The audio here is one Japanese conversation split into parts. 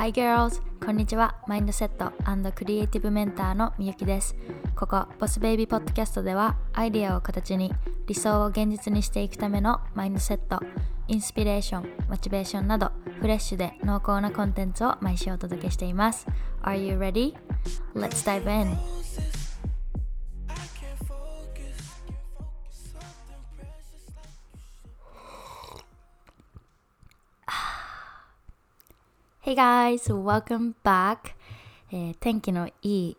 Hi girls! こんにちは。マインドセットクリエイティブメンターのみゆきです。ここ、ボスベイビーポッドキャストでは、アイデアを形に理想を現実にしていくためのマインドセット、インスピレーション、モチベーションなど、フレッシュで濃厚なコンテンツを毎週お届けしています。Are you ready? Let's dive in! Hey guys, welcome back! えー、天気のいい、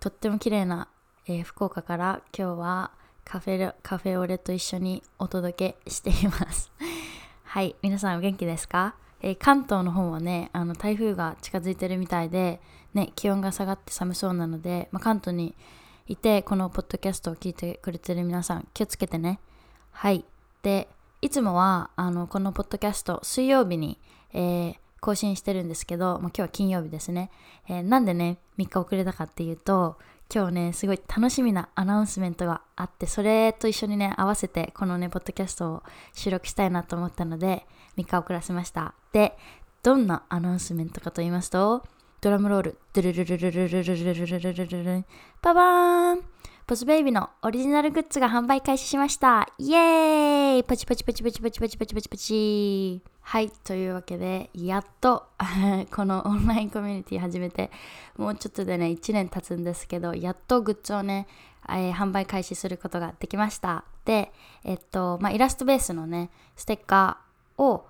とっても綺麗な、えー、福岡から今日はカフェカフェオレと一緒にお届けしています。はい、皆さんお元気ですか、えー、関東の方はね、あの台風が近づいてるみたいで、ね、気温が下がって寒そうなので、まあ、関東にいてこのポッドキャストを聞いてくれてる皆さん気をつけてね。はい。で、いつもはあのこのポッドキャスト水曜日に、えー更新してるんですけど、まあ、今日は金曜日ですね、えー、なんでね3日遅れたかっていうと今日ねすごい楽しみなアナウンスメントがあってそれと一緒にね合わせてこのねポッドキャストを収録したいなと思ったので3日遅らせました。でどんなアナウンスメントかと言いますとドラムロールドゥルルルルルルルルルルルルルルルパバーンポスベイビーのオリジナルグッズが販売開始しましたイエーイパチパチパチパチパチパチパチパチパチはい、というわけで、やっと このオンラインコミュニティ始めて、もうちょっとでね、1年経つんですけど、やっとグッズをね、えー、販売開始することができました。で、えっと、まあ、イラストベースのね、ステッカーを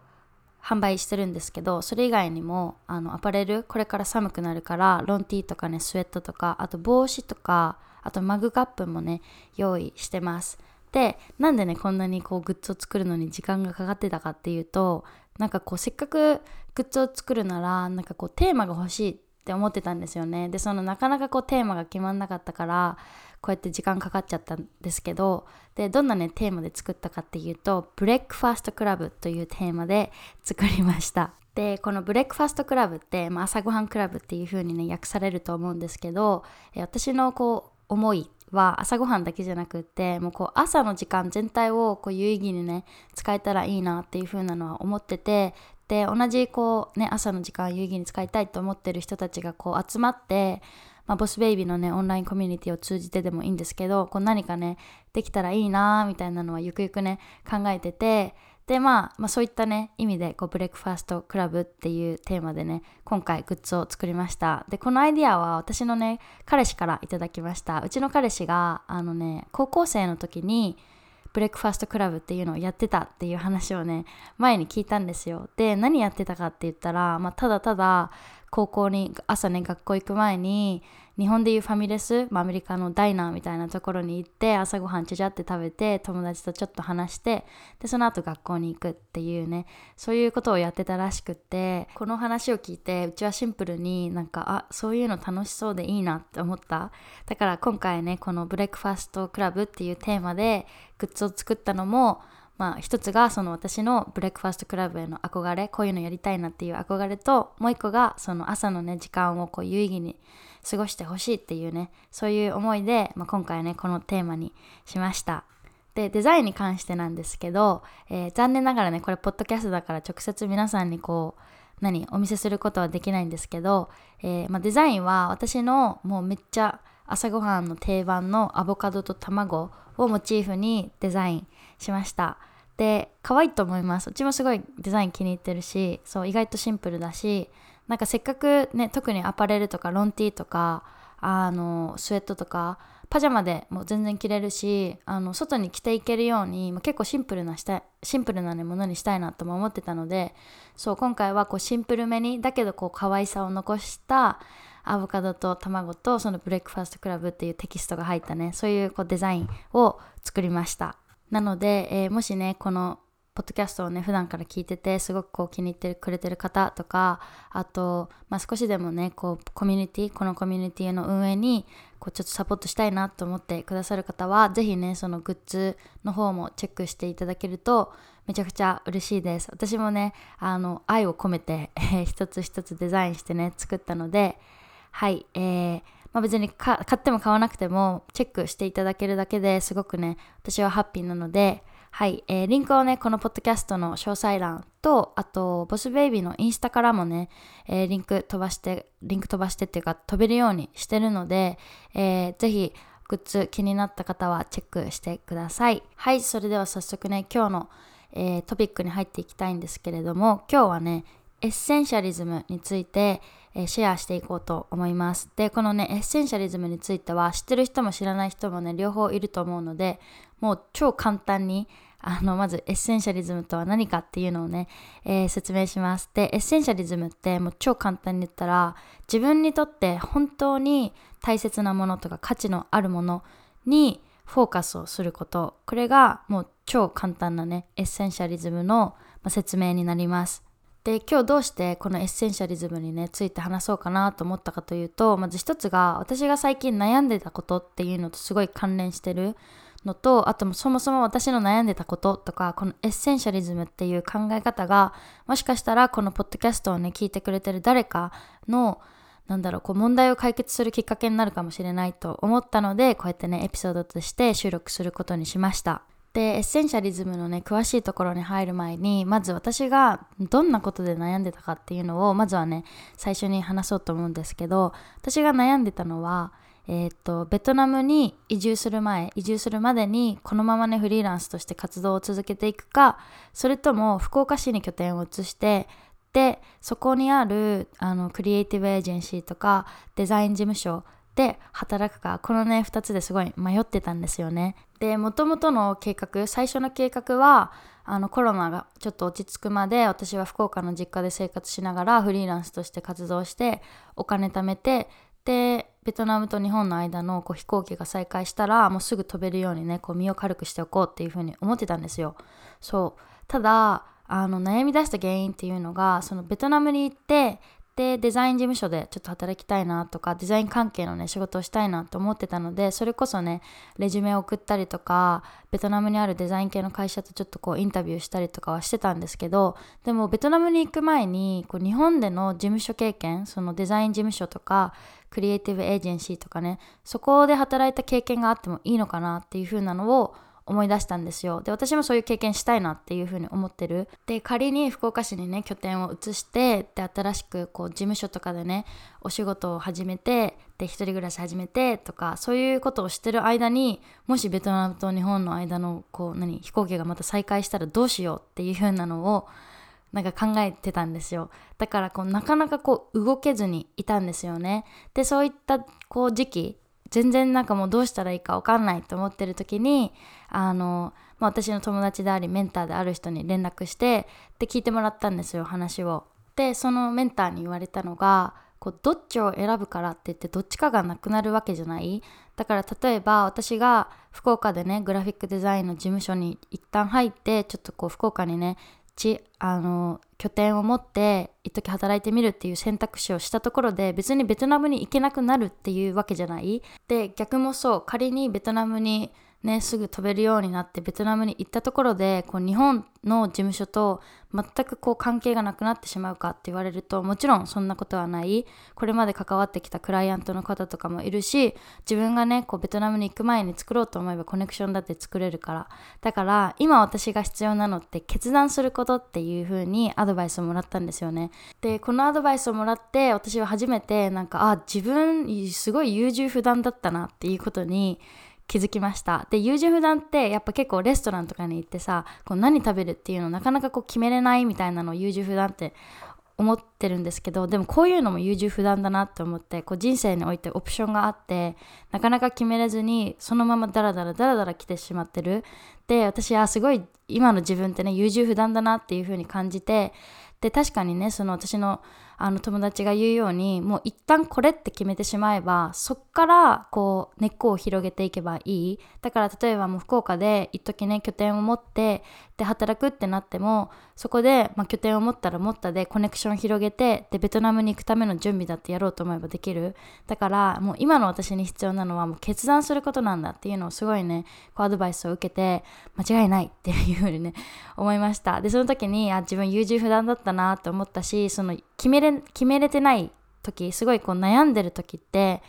販売してるんですけど、それ以外にも、あの、アパレル、これから寒くなるから、ロンティーとかね、スウェットとか、あと帽子とか、あとマグカップもね、用意してます。で、なんでね、こんなにこうグッズを作るのに時間がかかってたかっていうと、なんかこうせっかくグッズを作るならなんかこうテーマが欲しいって思ってたんですよね。でそのなかなかこうテーマが決まんなかったからこうやって時間かかっちゃったんですけどでどんなねテーマで作ったかっていうと Breakfast Club というテーマで 作りました。でこの Breakfast Club って、まあ、朝ごはんクラブっていう風にね訳されると思うんですけど私のこう思いは朝ごはんだけじゃなくってもうこう朝の時間全体をこう有意義にね使えたらいいなっていう風なのは思っててで同じこうね朝の時間有意義に使いたいと思ってる人たちがこう集まってまあ、ボスベイビーのねオンラインコミュニティを通じてでもいいんですけどこう何かねできたらいいなみたいなのはゆくゆくね考えててで、まあ、まあそういったね意味でこう Breakfast Club っていうテーマでね今回グッズを作りました。でこのアイディアは私のね彼氏からいただきました。うちの彼氏があのね高校生の時にBreakfast Club っていうのをやってたっていう話をね前に聞いたんですよ。で何やってたかって言ったら、まあ、ただただ高校に朝ね学校行く前に日本でいうファミレス、まあ、アメリカのダイナーみたいなところに行って朝ごはんちゃちゃって食べて友達とちょっと話してでその後学校に行くっていうねそういうことをやってたらしくってこの話を聞いてうちはシンプルになんかあそういうの楽しそうでいいなって思った。だから今回ねこの Breakfast Club っていうテーマでグッズを作ったのもまあ一つがその私の Breakfast Club への憧れこういうのやりたいなっていう憧れともう一個がその朝のね時間をこう有意義に過ごしてほしいっていうねそういう思いで、まあ、今回ねこのテーマにしました。でデザインに関してなんですけど、えー、残念ながらねこれポッドキャストだから直接皆さんにこう何お見せすることはできないんですけど、えー、まあ、デザインは私のもうめっちゃ朝ごはんの定番のアボカドと卵をモチーフにデザインしました。で可愛いと思います。うちもすごいデザイン気に入ってるしそう意外とシンプルだしなんかせっかくね特にアパレルとかロンティーとかあのスウェットとかパジャマでも全然着れるしあの外に着ていけるように、まあ、結構シンプルなしたシンプルな、ね、ものにしたいなとも思ってたのでそう今回はこうシンプルめにだけどこう可愛さを残したアボカドと卵とその Breakfast Club っていうテキストが入ったねそういうこうデザインを作りました。なので、えー、もしねこのポッドキャストをね普段から聞いててすごくこう気に入ってくれてる方とかあと、まあ、少しでもねこうコミュニティこのコミュニティの運営にこうちょっとサポートしたいなと思ってくださる方は是非ねそのグッズの方もチェックしていただけるとめちゃくちゃ嬉しいです。私もねあの愛を込めて、一つ一つデザインしてね作ったのではいえーまあ、別に買っても買わなくてもチェックしていただけるだけですごくね私はハッピーなのではい、えー、リンクをね、このポッドキャストの詳細欄と、あと、ボスベイビーのインスタからもね、えー、リンク飛ばして、リンク飛ばしてっていうか、飛べるようにしてるので、えー、ぜひ、グッズ気になった方はチェックしてください。はい、それでは早速ね、今日の、えー、トピックに入っていきたいんですけれども、今日はね、エッセンシャリズムについて、えー、シェアしていこうと思います。で、このね、エッセンシャリズムについては知ってる人も知らない人もね、両方いると思うので、もう超簡単にあの、まずエッセンシャリズムとは何かっていうのをね、えー、説明します。で、エッセンシャリズムってもう超簡単に言ったら、自分にとって本当に大切なものとか価値のあるものにフォーカスをすること。これがもう超簡単なね、エッセンシャリズムの説明になります。で今日どうしてこのエッセンシャリズムにねついて話そうかなと思ったかというとまず一つが私が最近悩んでたことっていうのとすごい関連してるのとあとそもそも私の悩んでたこととかこのエッセンシャリズムっていう考え方がもしかしたらこのポッドキャストをね聞いてくれてる誰かのなんだろうこう問題を解決するきっかけになるかもしれないと思ったのでこうやってねエピソードとして収録することにしました。でエッセンシャリズムのね詳しいところに入る前にまず私がどんなことで悩んでたかっていうのをまずはね最初に話そうと思うんですけど私が悩んでたのはえー、とベトナムに移住する前移住するまでにこのままねフリーランスとして活動を続けていくかそれとも福岡市に拠点を移してでそこにあるあのクリエイティブエージェンシーとかデザイン事務所で働くかこのね2つですごい迷ってたんですよね。でもともとの計画最初の計画はあのコロナがちょっと落ち着くまで私は福岡の実家で生活しながらフリーランスとして活動してお金貯めてでベトナムと日本の間のこう飛行機が再開したらもうすぐ飛べるようにねこう身を軽くしておこうっていうふうに思ってたんですよ。そう。ただあの悩み出した原因っていうのがそのベトナムに行ってでデザイン事務所でちょっと働きたいなとかデザイン関係のね仕事をしたいなと思ってたのでそれこそねレジュメを送ったりとかベトナムにあるデザイン系の会社とちょっとこうインタビューしたりとかはしてたんですけどでもベトナムに行く前にこう日本での事務所経験そのデザイン事務所とかクリエイティブエージェンシーとかねそこで働いた経験があってもいいのかなっていう風なのを思い出したんですよ。で私もそういう経験したいなっていうふうに思ってる。で仮に福岡市にね拠点を移してで新しくこう事務所とかでねお仕事を始めてで一人暮らし始めてとかそういうことをしてる間にもしベトナムと日本の間のこう何飛行機がまた再開したらどうしようっていうふうなのをなんか考えてたんですよ。だからこうなかなかこう動けずにいたんですよね。でそういったこう時期全然なんかもうどうしたらいいか分かんないと思ってる時にあの、まあ、私の友達でありメンターである人に連絡してで聞いてもらったんですよ話を。でそのメンターに言われたのがこうどっちを選ぶからって言ってどっちかがなくなるわけじゃない。だから例えば私が福岡でねグラフィックデザインの事務所に一旦入ってちょっとこう福岡にねちあの拠点を持って一時働いてみるっていう選択肢をしたところで別にベトナムに行けなくなるっていうわけじゃない。で逆もそう。仮にベトナムにね、すぐ飛べるようになってベトナムに行ったところでこう日本の事務所と全くこう関係がなくなってしまうかって言われるともちろんそんなことはない。これまで関わってきたクライアントの方とかもいるし自分がねこうベトナムに行く前に作ろうと思えばコネクションだって作れるから。だから今私が必要なのって決断することっていう風にアドバイスをもらったんですよね。でこのアドバイスをもらって私は初めてなんかあ自分すごい優柔不断だったなっていうことに気づきました。で優柔不断ってやっぱ結構レストランとかに行ってさこう何食べるっていうのなかなかこう決めれないみたいなのを優柔不断って思ってるんですけどでもこういうのも優柔不断だなって思ってこう人生においてオプションがあってなかなか決めれずにそのままダラダラダラダラ来てしまってる。で私はすごい今の自分ってね優柔不断だなっていう風に感じてで確かにねその私のあの友達が言うようにもう一旦これって決めてしまえばそっからこう根っこを広げていけばいい。だから例えばもう福岡で一時ね拠点を持ってで働くってなってもそこで、まあ、拠点を持ったら持ったでコネクション広げてでベトナムに行くための準備だってやろうと思えばできる。だからもう今の私に必要なのはもう決断することなんだっていうのをすごいねこうアドバイスを受けて間違いないっていうふうにね思いました。でその時にあ自分優柔不断だったなって思ったしその決めれ決めれてない時すごいこう悩んでる時って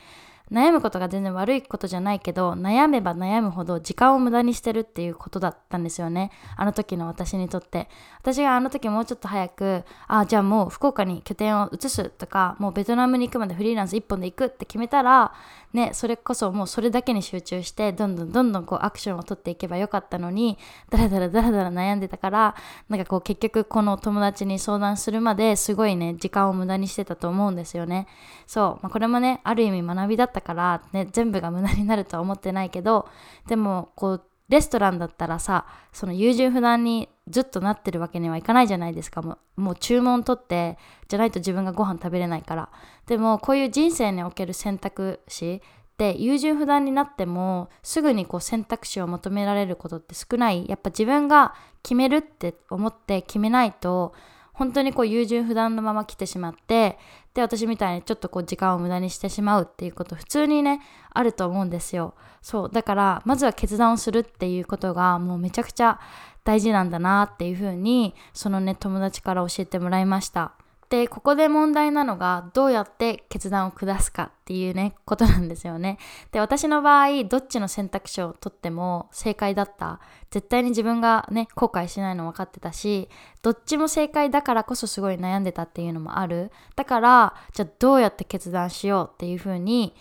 悩むことが全然悪いことじゃないけど悩めば悩むほど時間を無駄にしてるっていうことだったんですよね。あの時の私にとって。私があの時もうちょっと早くあじゃあもう福岡に拠点を移すとかもうベトナムに行くまでフリーランス1本で行くって決めたらねそれこそもうそれだけに集中してどんどんどんどんこうアクションを取っていけばよかったのにだらだらだらだら悩んでたからなんかこう結局この友達に相談するまですごいね時間を無駄にしてたと思うんですよね。そう、まあ、これもねある意味学びだったから、ね、全部が無駄になるとは思ってないけどでもこうレストランだったらさその優柔不断にずっとなってるわけにはいかないじゃないですか。もうもう注文取ってじゃないと自分がご飯食べれないから。でもこういう人生における選択肢で優柔不断になってもすぐにこう選択肢を求められることって少ない。やっぱ自分が決めるって思って決めないと本当にこう優柔不断のまま来てしまってで私みたいにちょっとこう時間を無駄にしてしまうっていうこと普通にねあると思うんですよ。そうだからまずは決断をするっていうことがもうめちゃくちゃ大事なんだなっていうふうにそのね友達から教えてもらいました。でここで問題なのがどうやって決断を下すかっていうねことなんですよね。で私の場合どっちの選択肢をとっても正解だった。絶対に自分がね後悔しないの分かってたしどっちも正解だからこそすごい悩んでたっていうのもある。だからじゃあどうやって決断しようっていうふうに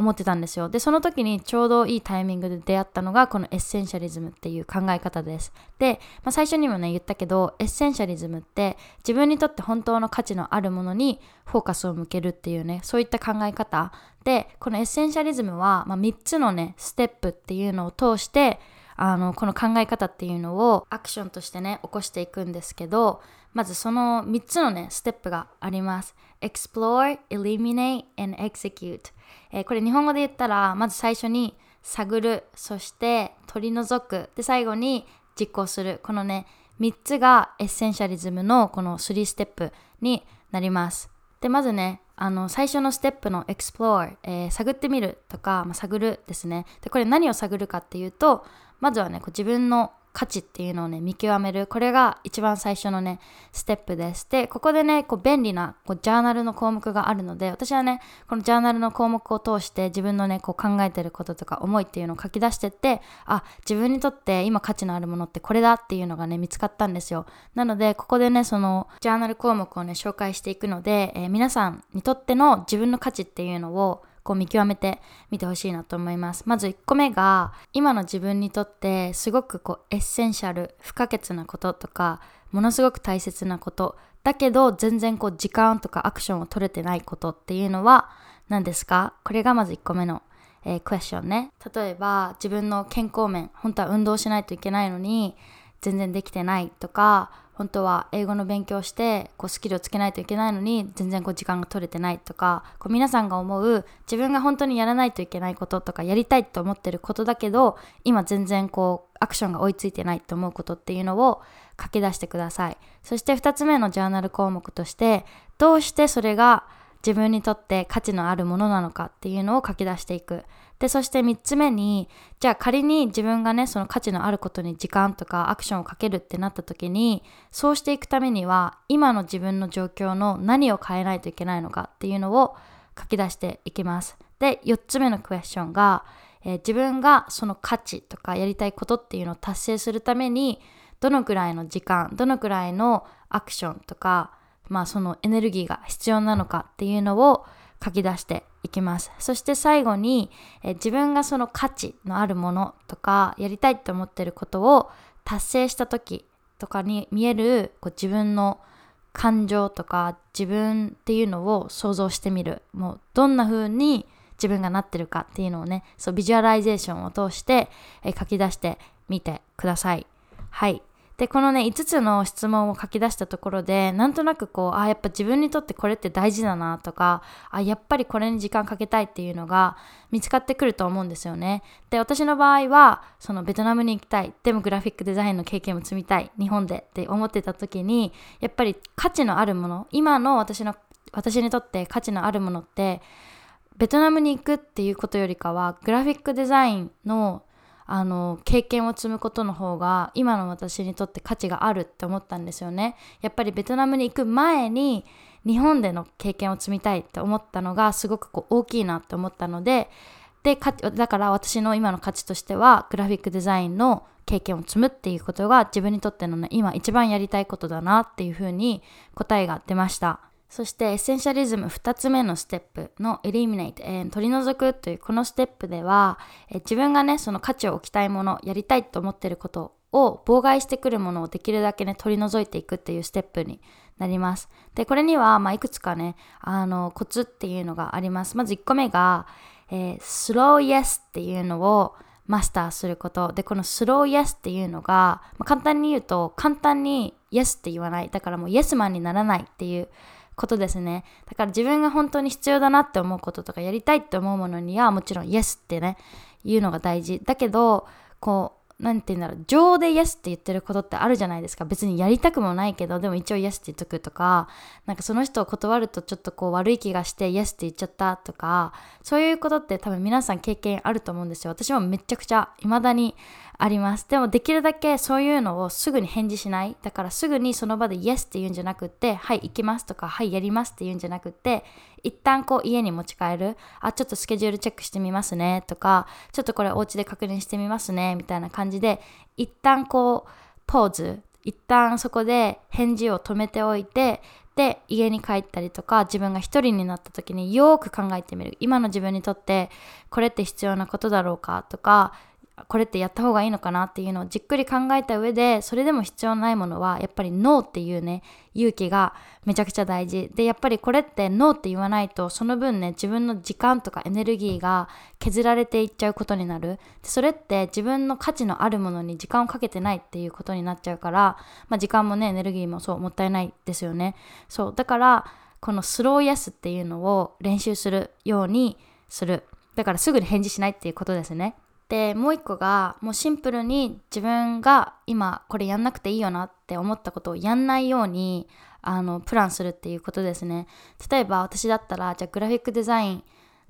思ってたんですよ。で、その時にちょうどいいタイミングで出会ったのがこのエッセンシャリズムっていう考え方です。で、まあ、最初にもね言ったけど、エッセンシャリズムって自分にとって本当の価値のあるものにフォーカスを向けるっていうね、そういった考え方で、このエッセンシャリズムは、まあ、3つのね、ステップっていうのを通して、あの、この考え方っていうのをアクションとしてね、起こしていくんですけど、まずその3つのね、ステップがあります。explore, eliminate, and execute。えー、これ日本語で言ったら、まず最初に探る、そして取り除く、で、最後に実行する。このね、3つがエッセンシャリズムのこの3ステップになります。で、まずね、あの最初のステップの explore、えー、探ってみるとか、まあ、探るですね。で、これ何を探るかっていうと、まずはね、こう自分の価値っていうのをね見極める。これが一番最初のねステップです。でここでねこう便利なこうジャーナルの項目があるので私はねこのジャーナルの項目を通して自分のねこう考えてることとか思いっていうのを書き出してってあ自分にとって今価値のあるものってこれだっていうのがね見つかったんですよ。なのでここでねそのジャーナル項目をね紹介していくので、えー、皆さんにとっての自分の価値っていうのをこう見極めてみてほしいなと思います。まず1個目が今の自分にとってすごくこう essential 不可欠なこととかものすごく大切なこと。だけど全然こう時間とかアクションを取れてないことっていうのは何ですか？これがまず1個目のえー、クエスチョンね。例えば自分の健康面本当は運動しないといけないのに全然できてないとか本当は英語の勉強してこうスキルをつけないといけないのに全然こう時間が取れてないとかこう皆さんが思う自分が本当にやらないといけないこととかやりたいと思ってることだけど今全然こうアクションが追いついてないと思うことっていうのを書き出してください。そして2つ目のジャーナル項目としてどうしてそれが自分にとって価値のあるものなのかっていうのを書き出していく。で、そして3つ目に、じゃあ仮に自分がね、その価値のあることに時間とかアクションをかけるってなった時に、そうしていくためには、今の自分の状況の何を変えないといけないのかっていうのを書き出していきます。で、4つ目のクエスチョンが、えー、自分がその価値とかやりたいことっていうのを達成するために、どのくらいの時間、どのくらいのアクションとか、まあそのエネルギーが必要なのかっていうのを書き出していきます。そして最後に、え自分がその価値のあるものとかやりたいって思ってることを達成した時とかに見えるこう自分の感情とか自分っていうのを想像してみる。もうどんな風に自分がなってるかっていうのをね、そうビジュアライゼーションを通して、え書き出してみてください。はい。で、このね、5つの質問を書き出したところで、なんとなくこう、あ、やっぱ自分にとってこれって大事だなとか、あ、やっぱりこれに時間かけたいっていうのが見つかってくると思うんですよね。で、私の場合は、そのベトナムに行きたい、でもグラフィックデザインの経験も積みたい、日本で。って思ってた時に、やっぱり価値のあるもの、今の私の、私にとって価値のあるものって、ベトナムに行くっていうことよりかは、グラフィックデザインのあの経験を積むことの方が今の私にとって価値があるって思ったんですよね。やっぱりベトナムに行く前に日本での経験を積みたいって思ったのがすごくこう大きいなって思ったのででだから私の今の価値としてはグラフィックデザインの経験を積むっていうことが自分にとっての、ね、今一番やりたいことだなっていうふうに答えが出ました。そしてエッセンシャリズム2つ目のステップの eliminate、えー、取り除くというこのステップでは、自分がねその価値を置きたいものやりたいと思っていることを妨害してくるものをできるだけね取り除いていくっていうステップになります。でこれには、まあ、いくつかねあのコツっていうのがあります。まず1個目が、えー、slow yes っていうのをマスターすること。で、このスローイエスっていうのが、まあ、簡単に言うと、簡単にイエスって言わない。だからもうイエスマンにならないっていうことですね。だから自分が本当に必要だなって思うこととかやりたいって思うものにはもちろんイエスってね、言うのが大事。だけど、こう、なんて言うんだろう、情でイエスって言ってることってあるじゃないですか。別にやりたくもないけど、でも一応イエスって言っとくとか、なんかその人を断るとちょっとこう悪い気がしてイエスって言っちゃったとか、そういうことって多分皆さん経験あると思うんですよ。私もめちゃくちゃ未だにあります。でもできるだけそういうのをすぐに返事しない。だからすぐにその場でイエスって言うんじゃなくって、はい、行きますとか、はい、やりますって言うんじゃなくって、一旦こう家に持ち帰る。あ、ちょっとスケジュールチェックしてみますねとか、ちょっとこれお家で確認してみますねみたいな感じで、一旦こう、ポーズ、一旦そこで返事を止めておいて、で家に帰ったりとか自分が一人になった時によく考えてみる今の自分にとってこれって必要なことだろうかとかこれってやった方がいいのかなっていうのをじっくり考えた上でそれでも必要ないものはやっぱりノーっていうね勇気がめちゃくちゃ大事。でやっぱりこれってノーって言わないとその分ね自分の時間とかエネルギーが削られていっちゃうことになる。でそれって自分の価値のあるものに時間をかけてないっていうことになっちゃうから、まあ、時間もねエネルギーもそうもったいないですよね。そうだからこのスローイエスっていうのを練習するようにする。だからすぐに返事しないっていうことですね。でもう一個がもうシンプルに自分が今これやんなくていいよなって思ったことをやんないようにあのプランするっていうことですね。例えば私だったらじゃあグラフィックデザイン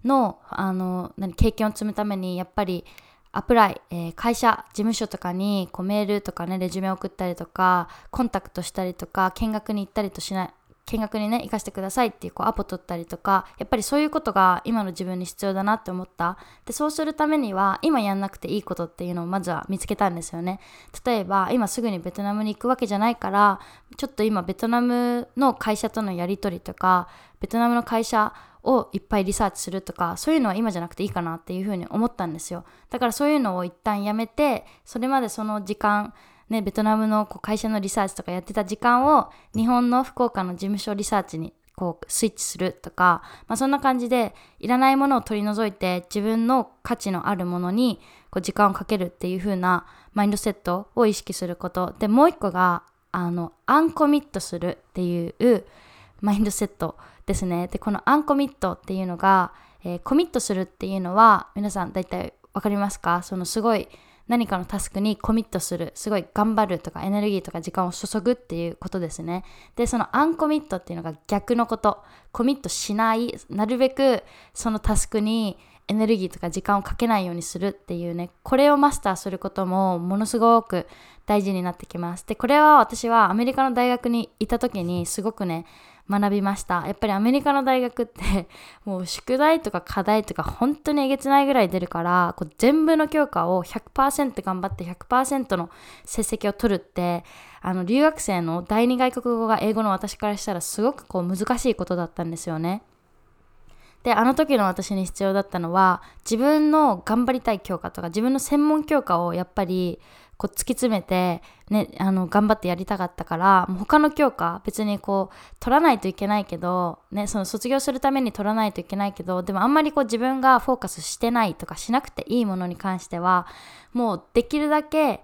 のあの何経験を積むためにやっぱりアプライ、えー、会社事務所とかにこうメールとかねレジュメ送ったりとかコンタクトしたりとか見学に行ったりとしない。見学にね行かせてくださいっていうこうアポ取ったりとかやっぱりそういうことが今の自分に必要だなって思った。でそうするためには今やんなくていいことっていうのをまずは見つけたんですよね。例えば今すぐにベトナムに行くわけじゃないからちょっと今ベトナムの会社とのやり取りとかベトナムの会社をいっぱいリサーチするとかそういうのは今じゃなくていいかなっていうふうに思ったんですよ。だからそういうのを一旦やめてそれまでその時間ね、ベトナムのこう会社のリサーチとかやってた時間を日本の福岡の事務所リサーチにこうスイッチするとか、まあ、そんな感じでいらないものを取り除いて自分の価値のあるものにこう時間をかけるっていう風なマインドセットを意識すること。でもう一個があのアンコミットするっていうマインドセットですね。でこのアンコミットっていうのが、えー、コミットするっていうのは皆さん大体分かりますか？そのすごい何かのタスクにコミットする、すごい頑張るとかエネルギーとか時間を注ぐっていうことですね。で、そのアンコミットっていうのが逆のこと。コミットしない、なるべくそのタスクにエネルギーとか時間をかけないようにするっていうね、これをマスターすることもものすごく大事になってきます。で、これは私はアメリカの大学にいた時にすごくね、学びましたやっぱりアメリカの大学って もう宿題とか課題とか本当にえげつないぐらい出るからこう全部の教科を100%頑張って100%の成績を取るってあの留学生の第2外国語が英語の私からしたらすごくこう難しいことだったんですよね。であの時の私に必要だったのは自分の頑張りたい教科とか自分の専門教科をやっぱりこう突き詰めて、ね、あの頑張ってやりたかったからもう他の教科別にこう取らないといけないけど、ね、その卒業するために取らないといけないけどでもあんまりこう自分がフォーカスしてないとかしなくていいものに関してはもうできるだけ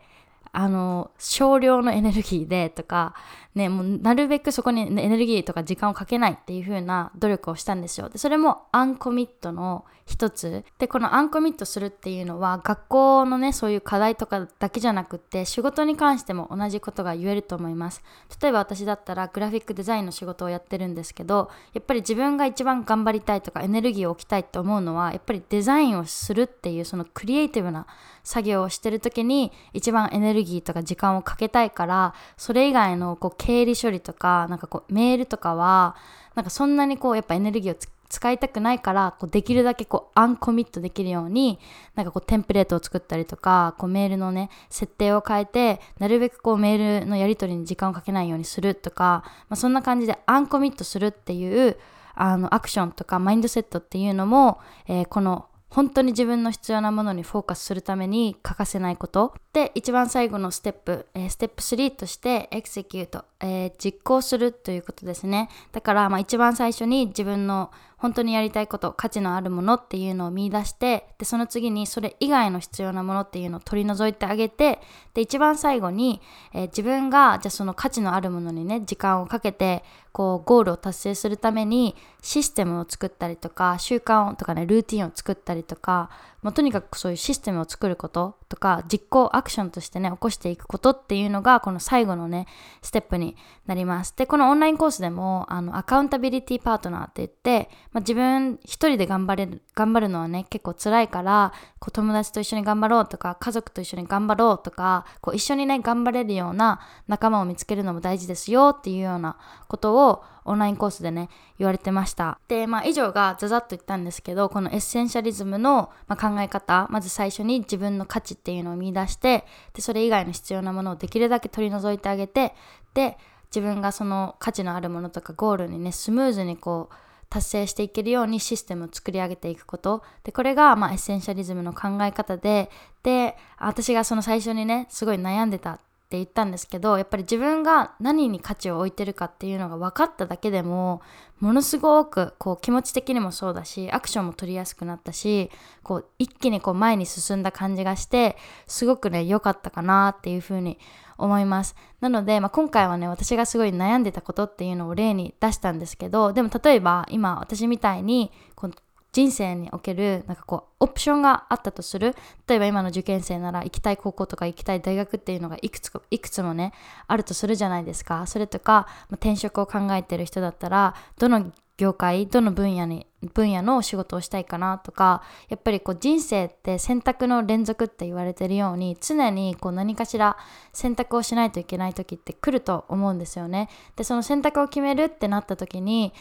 あの少量のエネルギーでとかね、もうなるべくそこにエネルギーとか時間をかけないっていう風な努力をしたんですよ。で、それもアンコミットの一つ。で、このアンコミットするっていうのは学校のね、そういう課題とかだけじゃなくって仕事に関しても同じことが言えると思います。例えば私だったらグラフィックデザインの仕事をやってるんですけど、やっぱり自分が一番頑張りたいとかエネルギーを置きたいと思うのは、やっぱりデザインをするっていうそのクリエイティブな作業をしてる時に一番エネルギーとか時間をかけたいからそれ以外のこう経理処理とかなんかこうメールとかはなんかそんなにこうやっぱエネルギーを使いたくないからこうできるだけこうアンコミットできるようになんかこうテンプレートを作ったりとかこうメールのね設定を変えてなるべくこうメールのやり取りに時間をかけないようにするとか、まあ、そんな感じでアンコミットするっていうあのアクションとかマインドセットっていうのも、えー、この本当に自分の必要なものにフォーカスするために欠かせないこと。で一番最後のステップ、えー、ステップ3としてエクセキュート、えー、実行するということですね。だからまあ一番最初に自分の本当にやりたいこと価値のあるものっていうのを見出してでその次にそれ以外の必要なものっていうのを取り除いてあげてで一番最後に、えー、自分がじゃその価値のあるものにね時間をかけてこうゴールを達成するためにシステムを作ったりとか習慣とかねルーティンを作ったりとかまあ、とにかくそういうシステムを作ることとか実行アクションとしてね起こしていくことっていうのがこの最後のねステップになります。でこのオンラインコースでもあのアカウンタビリティパートナーって言って、まあ、自分一人で頑張れる頑張るのはね結構辛いからこう友達と一緒に頑張ろうとか家族と一緒に頑張ろうとかこう一緒にね頑張れるような仲間を見つけるのも大事ですよっていうようなことをオンラインコースでね言われてました。でまあ以上がざざっと言ったんですけどこのエッセンシャリズムの、ま、考え方まず最初に自分の価値っていうのを見出してでそれ以外の必要なものをできるだけ取り除いてあげてで自分がその価値のあるものとかゴールにねスムーズにこう達成していけるようにシステムを作り上げていくこと。でこれがまあエッセンシャリズムの考え方でで私がその最初にねすごい悩んでたって言ったんですけどやっぱり自分が何に価値を置いてるかっていうのが分かっただけでもものすごくこう気持ち的にもそうだしアクションも取りやすくなったしこう一気にこう前に進んだ感じがしてすごくね良かったかなっていうふうに思います。なので、まあ、今回はね私がすごい悩んでたことっていうのを例に出したんですけどでも例えば今私みたいにこ人生におけるなんかこうオプションがあったとする。例えば今の受験生なら行きたい高校とか行きたい大学っていうのがいくつかいくつもねあるとするじゃないですか。それとか、まあ、転職を考えてる人だったらどの業界どの分野に分野の仕事をしたいかなとかやっぱりこう人生って選択の連続って言われてるように常にこう何かしら選択をしないといけない時って来ると思うんですよね。でその選択を決めるってなった時に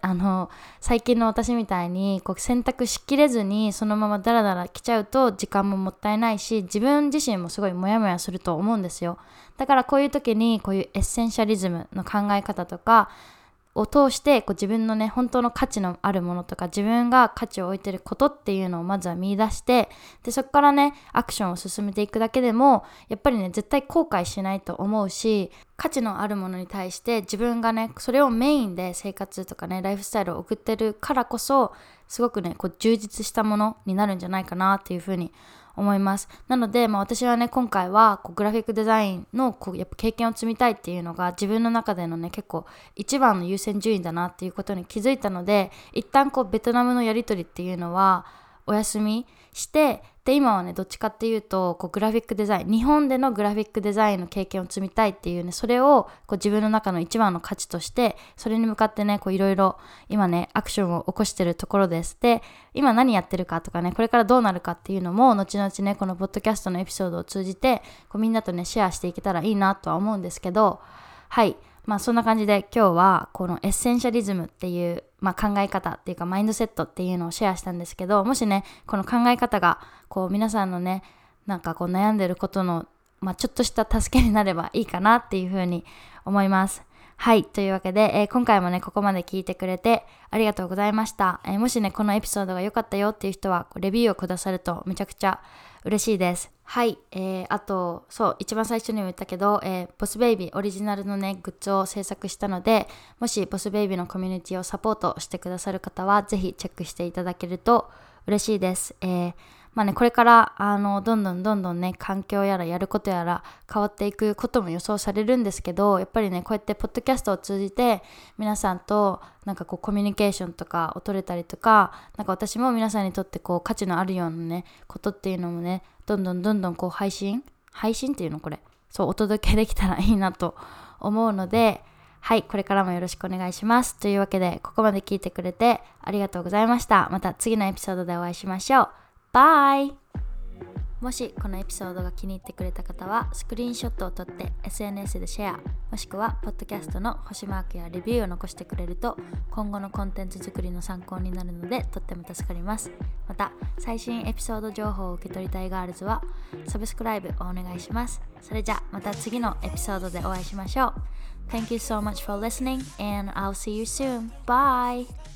あの最近の私みたいにこう選択しきれずにそのままダラダラ来ちゃうと時間ももったいないし自分自身もすごいモヤモヤすると思うんですよ。だからこういう時にこういうエッセンシャリズムの考え方とかを通してこう自分のね本当の価値のあるものとか自分が価値を置いてることっていうのをまずは見出してでそこからねアクションを進めていくだけでもやっぱりね絶対後悔しないと思うし価値のあるものに対して自分がねそれをメインで生活とかねライフスタイルを送ってるからこそすごくねこう充実したものになるんじゃないかなっていうふうに思います。なので、まあ、私はね、今回はこうグラフィックデザインのこうやっぱ経験を積みたいっていうのが自分の中でのね、結構一番の優先順位だなっていうことに気づいたので、一旦こうベトナムのやり取りっていうのはお休みしてで今はねどっちかっていうとこうグラフィックデザイン日本でのグラフィックデザインの経験を積みたいっていうねそれをこう自分の中の一番の価値としてそれに向かってねいろいろ今ねアクションを起こしてるところです。で今何やってるかとかねこれからどうなるかっていうのも後々ねこのポッドキャストのエピソードを通じてこうみんなとねシェアしていけたらいいなとは思うんですけどはい。まあそんな感じで今日はこのエッセンシャリズムっていうまあ、考え方っていうかマインドセットっていうのをシェアしたんですけどもしねこの考え方がこう皆さんのねなんかこう悩んでることの、まあ、ちょっとした助けになればいいかなっていうふうに思います。はい。というわけで、えー、今回もね、ここまで聞いてくれてありがとうございました。えー、もしね、このエピソードが良かったよっていう人は、レビューをくださるとめちゃくちゃ嬉しいです。はい、えー、あと、そう、一番最初にも言ったけど、えー、ボスベイビーオリジナルのね、グッズを制作したので、もしボスベイビーのコミュニティをサポートしてくださる方は、ぜひチェックしていただけると嬉しいです。えーまあね、これからあのどんどんどんどんね環境やらやることやら変わっていくことも予想されるんですけどやっぱりねこうやってポッドキャストを通じて皆さんとなんかこうコミュニケーションとかを取れたりとかなんか私も皆さんにとってこう価値のあるようなねことっていうのもねどんどんどんどんこう配信配信っていうのこれそうお届けできたらいいなと思うのではい、これからもよろしくお願いします。というわけで、ここまで聞いてくれてありがとうございました。また次のエピソードでお会いしましょう。バイもしこのエピソードが気に入ってくれた方はスクリーンショットを撮って SNS でシェアもしくはポッドキャストの星マークやレビューを残してくれると今後のコンテンツ作りの参考になるのでとっても助かりますまた最新エピソード情報を受け取りたいガールズはサブスクライブをお願いしますそれじゃまた次のエピソードでお会いしましょう Thank you so much for listening and I'll see you soon. Bye!